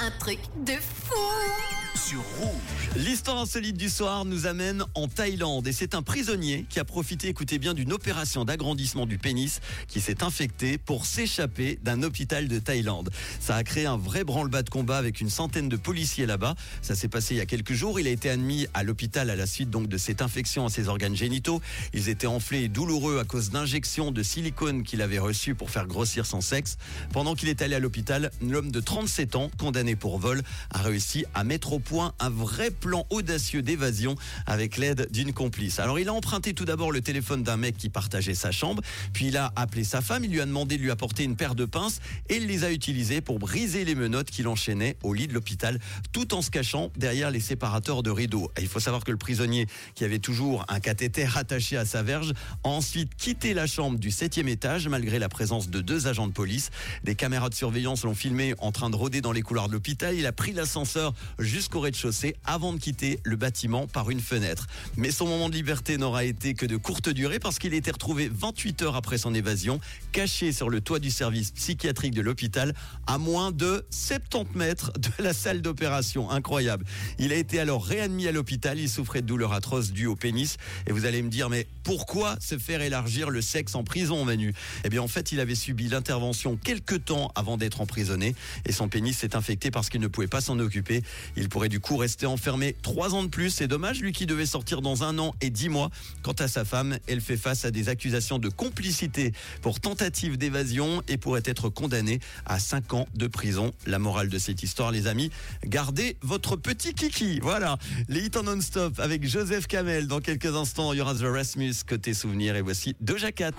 un truc de fou sur rouge. L'histoire insolite du soir nous amène en Thaïlande et c'est un prisonnier qui a profité, écoutez bien, d'une opération d'agrandissement du pénis qui s'est infecté pour s'échapper d'un hôpital de Thaïlande. Ça a créé un vrai branle-bas de combat avec une centaine de policiers là-bas. Ça s'est passé il y a quelques jours. Il a été admis à l'hôpital à la suite donc de cette infection à ses organes génitaux. Ils étaient enflés et douloureux à cause d'injections de silicone qu'il avait reçues pour faire grossir son sexe. Pendant qu'il est allé à l'hôpital, l'homme de 37 ans, condamné pour vol, a réussi à mettre au point un vrai plan audacieux d'évasion avec l'aide d'une complice. Alors il a emprunté tout d'abord le téléphone d'un mec qui partageait sa chambre, puis il a appelé sa femme, il lui a demandé de lui apporter une paire de pinces et il les a utilisées pour briser les menottes qu'il enchaînait au lit de l'hôpital tout en se cachant derrière les séparateurs de rideaux. il faut savoir que le prisonnier qui avait toujours un cathéter attaché à sa verge a ensuite quitté la chambre du septième étage malgré la présence de deux agents de police. Des caméras de surveillance l'ont filmé en train de rôder dans les couloirs de l'hôpital. Il a pris l'ascenseur jusqu'au rez-de-chaussée avant de quitter le bâtiment par une fenêtre. Mais son moment de liberté n'aura été que de courte durée parce qu'il a été retrouvé 28 heures après son évasion, caché sur le toit du service psychiatrique de l'hôpital, à moins de 70 mètres de la salle d'opération. Incroyable. Il a été alors réadmis à l'hôpital. Il souffrait de douleurs atroces dues au pénis. Et vous allez me dire, mais pourquoi se faire élargir le sexe en prison, Manu? Eh bien, en fait, il avait subi l'intervention quelques temps avant d'être emprisonné et son pénis s'est infecté parce qu'il ne pouvait pas s'en occuper. Il pourrait du coup rester enfermé trois ans de plus. C'est dommage, lui qui devait sortir dans un an et dix mois. Quant à sa femme, elle fait face à des accusations de complicité pour tentative d'évasion et pourrait être condamnée à cinq ans de prison. La morale de cette histoire, les amis, gardez votre petit kiki. Voilà, les hits en non-stop avec Joseph Kamel. Dans quelques instants, il y aura The Rasmus côté souvenir et voici Doja Cat.